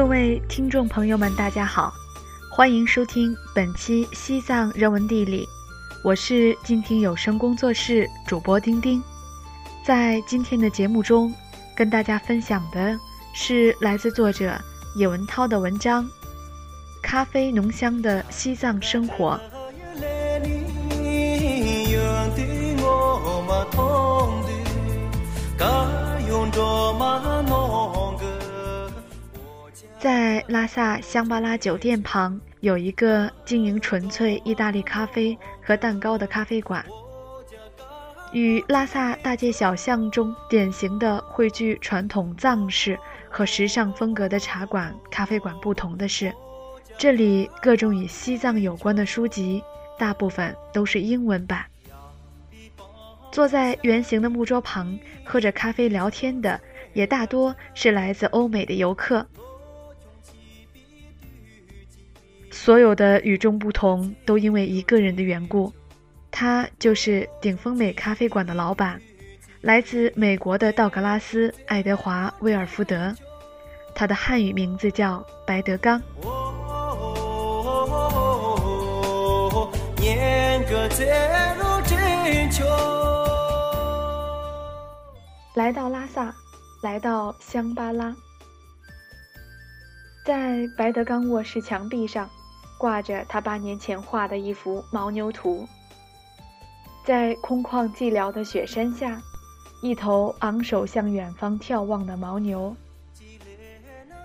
各位听众朋友们，大家好，欢迎收听本期《西藏人文地理》，我是静听有声工作室主播丁丁。在今天的节目中，跟大家分享的是来自作者叶文涛的文章《咖啡浓香的西藏生活》。在拉萨香巴拉酒店旁有一个经营纯粹意大利咖啡和蛋糕的咖啡馆。与拉萨大街小巷中典型的汇聚传统藏式和时尚风格的茶馆、咖啡馆不同的是，这里各种与西藏有关的书籍大部分都是英文版。坐在圆形的木桌旁喝着咖啡聊天的，也大多是来自欧美的游客。所有的与众不同都因为一个人的缘故，他就是顶峰美咖啡馆的老板，来自美国的道格拉斯·爱德华·威尔福德，他的汉语名字叫白德刚。来到拉萨，来到香巴拉，在白德刚卧室墙壁上。挂着他八年前画的一幅牦牛图，在空旷寂寥的雪山下，一头昂首向远方眺望的牦牛。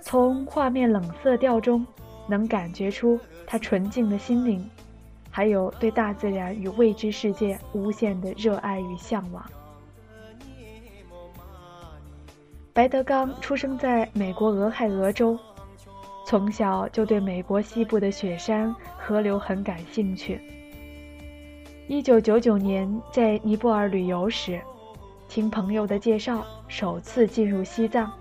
从画面冷色调中，能感觉出他纯净的心灵，还有对大自然与未知世界无限的热爱与向往。白德刚出生在美国俄亥俄州。从小就对美国西部的雪山、河流很感兴趣。一九九九年在尼泊尔旅游时，听朋友的介绍，首次进入西藏，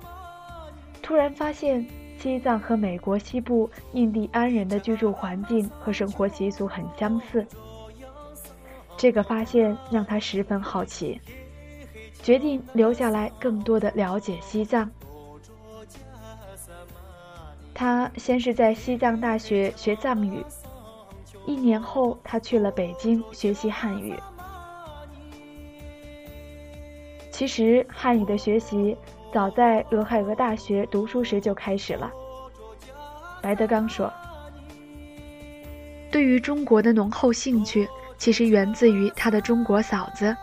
突然发现西藏和美国西部印第安人的居住环境和生活习俗很相似。这个发现让他十分好奇，决定留下来更多的了解西藏。他先是在西藏大学学藏语，一年后他去了北京学习汉语。其实汉语的学习早在俄亥俄大学读书时就开始了。白德刚说：“对于中国的浓厚兴趣，其实源自于他的中国嫂子，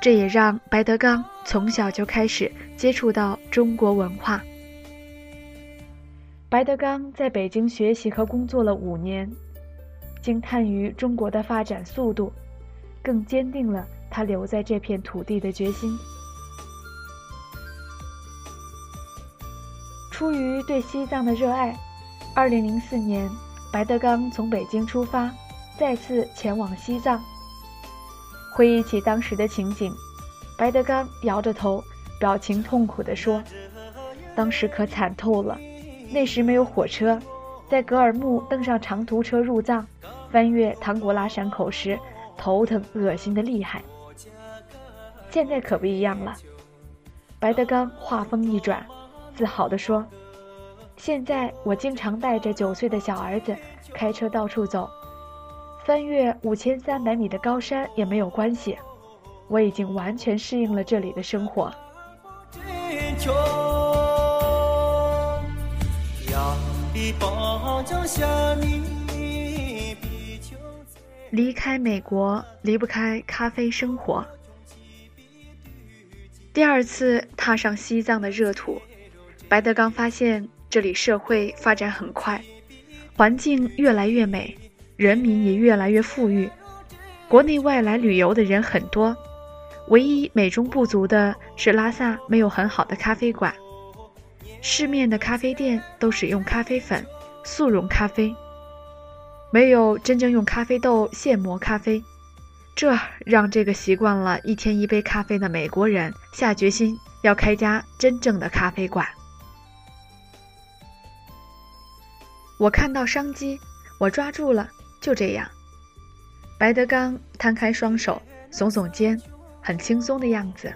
这也让白德刚从小就开始接触到中国文化。”白德刚在北京学习和工作了五年，惊叹于中国的发展速度，更坚定了他留在这片土地的决心。出于对西藏的热爱，2004年，白德刚从北京出发，再次前往西藏。回忆起当时的情景，白德刚摇着头，表情痛苦地说：“当时可惨透了。”那时没有火车，在格尔木登上长途车入藏，翻越唐古拉山口时，头疼恶心的厉害。现在可不一样了，白德刚话锋一转，自豪地说：“现在我经常带着九岁的小儿子开车到处走，翻越五千三百米的高山也没有关系，我已经完全适应了这里的生活。”离开美国，离不开咖啡生活。第二次踏上西藏的热土，白德刚发现这里社会发展很快，环境越来越美，人民也越来越富裕，国内外来旅游的人很多。唯一美中不足的是，拉萨没有很好的咖啡馆。市面的咖啡店都使用咖啡粉、速溶咖啡，没有真正用咖啡豆现磨咖啡，这让这个习惯了一天一杯咖啡的美国人下决心要开家真正的咖啡馆。我看到商机，我抓住了，就这样。白德刚摊开双手，耸耸肩，很轻松的样子。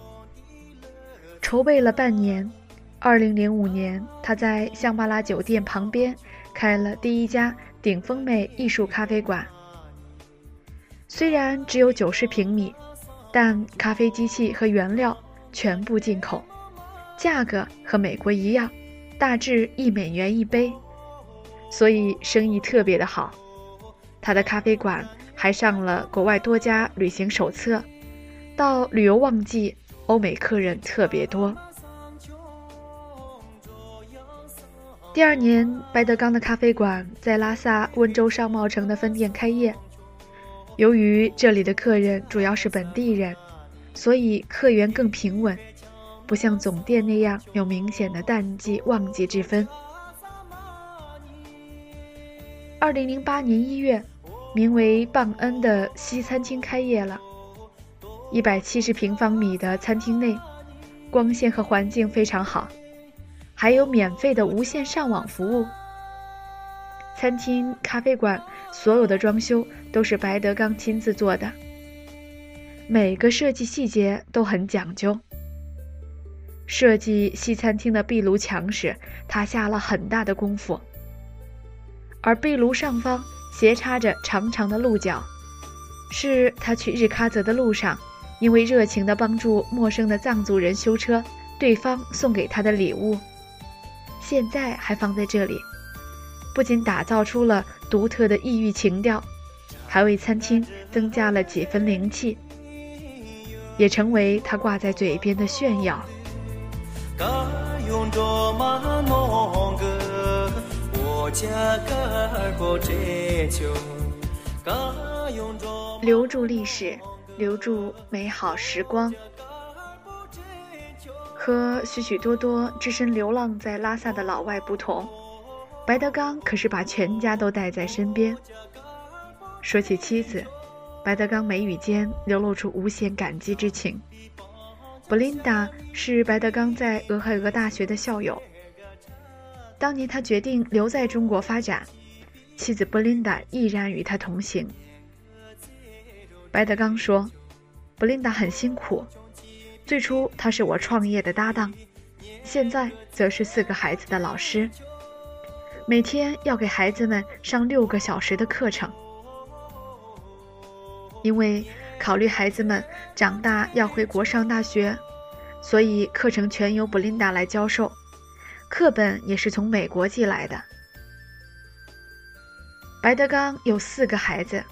筹备了半年。二零零五年，他在香巴拉酒店旁边开了第一家顶峰美艺术咖啡馆。虽然只有九十平米，但咖啡机器和原料全部进口，价格和美国一样，大致一美元一杯，所以生意特别的好。他的咖啡馆还上了国外多家旅行手册，到旅游旺季，欧美客人特别多。第二年，白德刚的咖啡馆在拉萨温州商贸城的分店开业。由于这里的客人主要是本地人，所以客源更平稳，不像总店那样有明显的淡季旺季之分。二零零八年一月，名为“棒恩”的西餐厅开业了。一百七十平方米的餐厅内，光线和环境非常好，还有免费的无线上网服务。餐厅、咖啡馆所有的装修都是白德刚亲自做的，每个设计细节都很讲究。设计西餐厅的壁炉墙时，他下了很大的功夫。而壁炉上方斜插着长长的鹿角，是他去日喀则的路上，因为热情地帮助陌生的藏族人修车，对方送给他的礼物，现在还放在这里。不仅打造出了独特的异域情调，还为餐厅增加了几分灵气，也成为他挂在嘴边的炫耀。留住历史，留住美好时光。和许许多多只身流浪在拉萨的老外不同。白德刚可是把全家都带在身边。说起妻子，白德刚眉宇间流露出无限感激之情。布琳达是白德刚在俄亥俄大学的校友。当年他决定留在中国发展，妻子布琳达毅然与他同行。白德刚说：“布琳达很辛苦，最初他是我创业的搭档，现在则是四个孩子的老师。”每天要给孩子们上六个小时的课程，因为考虑孩子们长大要回国上大学，所以课程全由布琳达来教授，课本也是从美国寄来的。白德刚有四个孩子，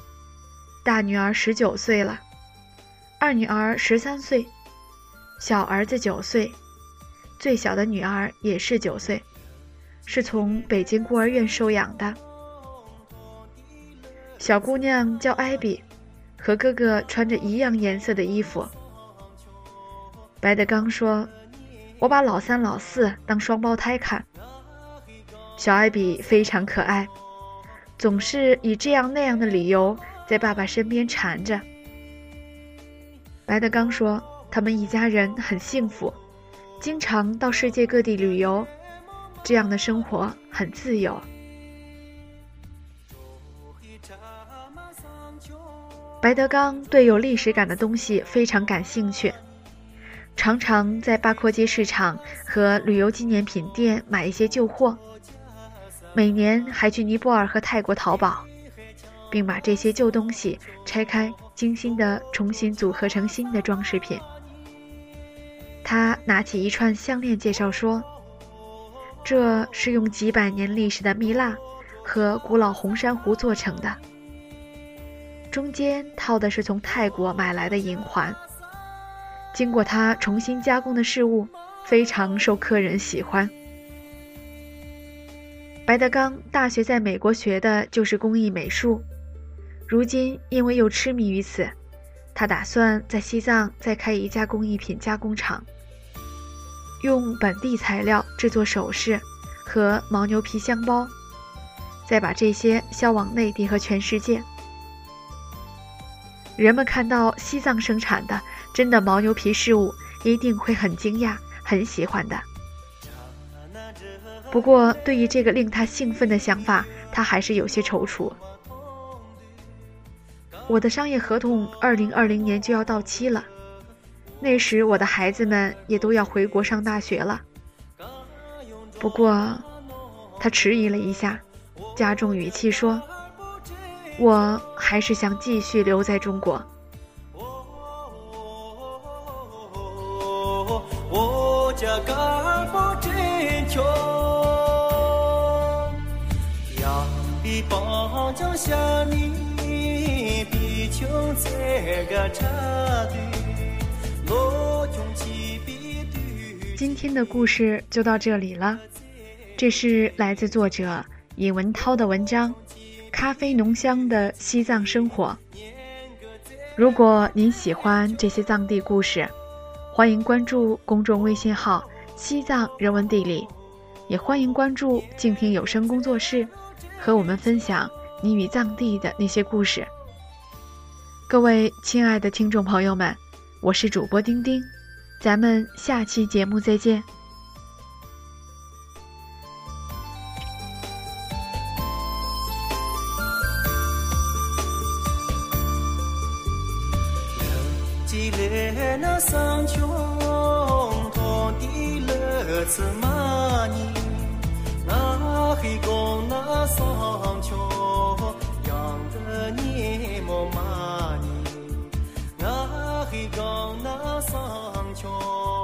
大女儿十九岁了，二女儿十三岁，小儿子九岁，最小的女儿也是九岁。是从北京孤儿院收养的，小姑娘叫艾比，和哥哥穿着一样颜色的衣服。白德刚说：“我把老三、老四当双胞胎看。”小艾比非常可爱，总是以这样那样的理由在爸爸身边缠着。白德刚说：“他们一家人很幸福，经常到世界各地旅游。”这样的生活很自由。白德刚对有历史感的东西非常感兴趣，常常在八廓街市场和旅游纪念品店买一些旧货，每年还去尼泊尔和泰国淘宝，并把这些旧东西拆开，精心的重新组合成新的装饰品。他拿起一串项链，介绍说。这是用几百年历史的蜜蜡和古老红珊瑚做成的，中间套的是从泰国买来的银环。经过他重新加工的饰物，非常受客人喜欢。白德刚大学在美国学的就是工艺美术，如今因为又痴迷于此，他打算在西藏再开一家工艺品加工厂。用本地材料制作首饰和牦牛皮箱包，再把这些销往内地和全世界。人们看到西藏生产的真的牦牛皮饰物，一定会很惊讶、很喜欢的。不过，对于这个令他兴奋的想法，他还是有些踌躇。我的商业合同二零二零年就要到期了。那时，我的孩子们也都要回国上大学了。不过，他迟疑了一下，加重语气说：“我还是想继续留在中国。”今天的故事就到这里了。这是来自作者尹文涛的文章《咖啡浓香的西藏生活》。如果您喜欢这些藏地故事，欢迎关注公众微信号“西藏人文地理”，也欢迎关注静听有声工作室，和我们分享你与藏地的那些故事。各位亲爱的听众朋友们，我是主播丁丁，咱们下期节目再见。Oh.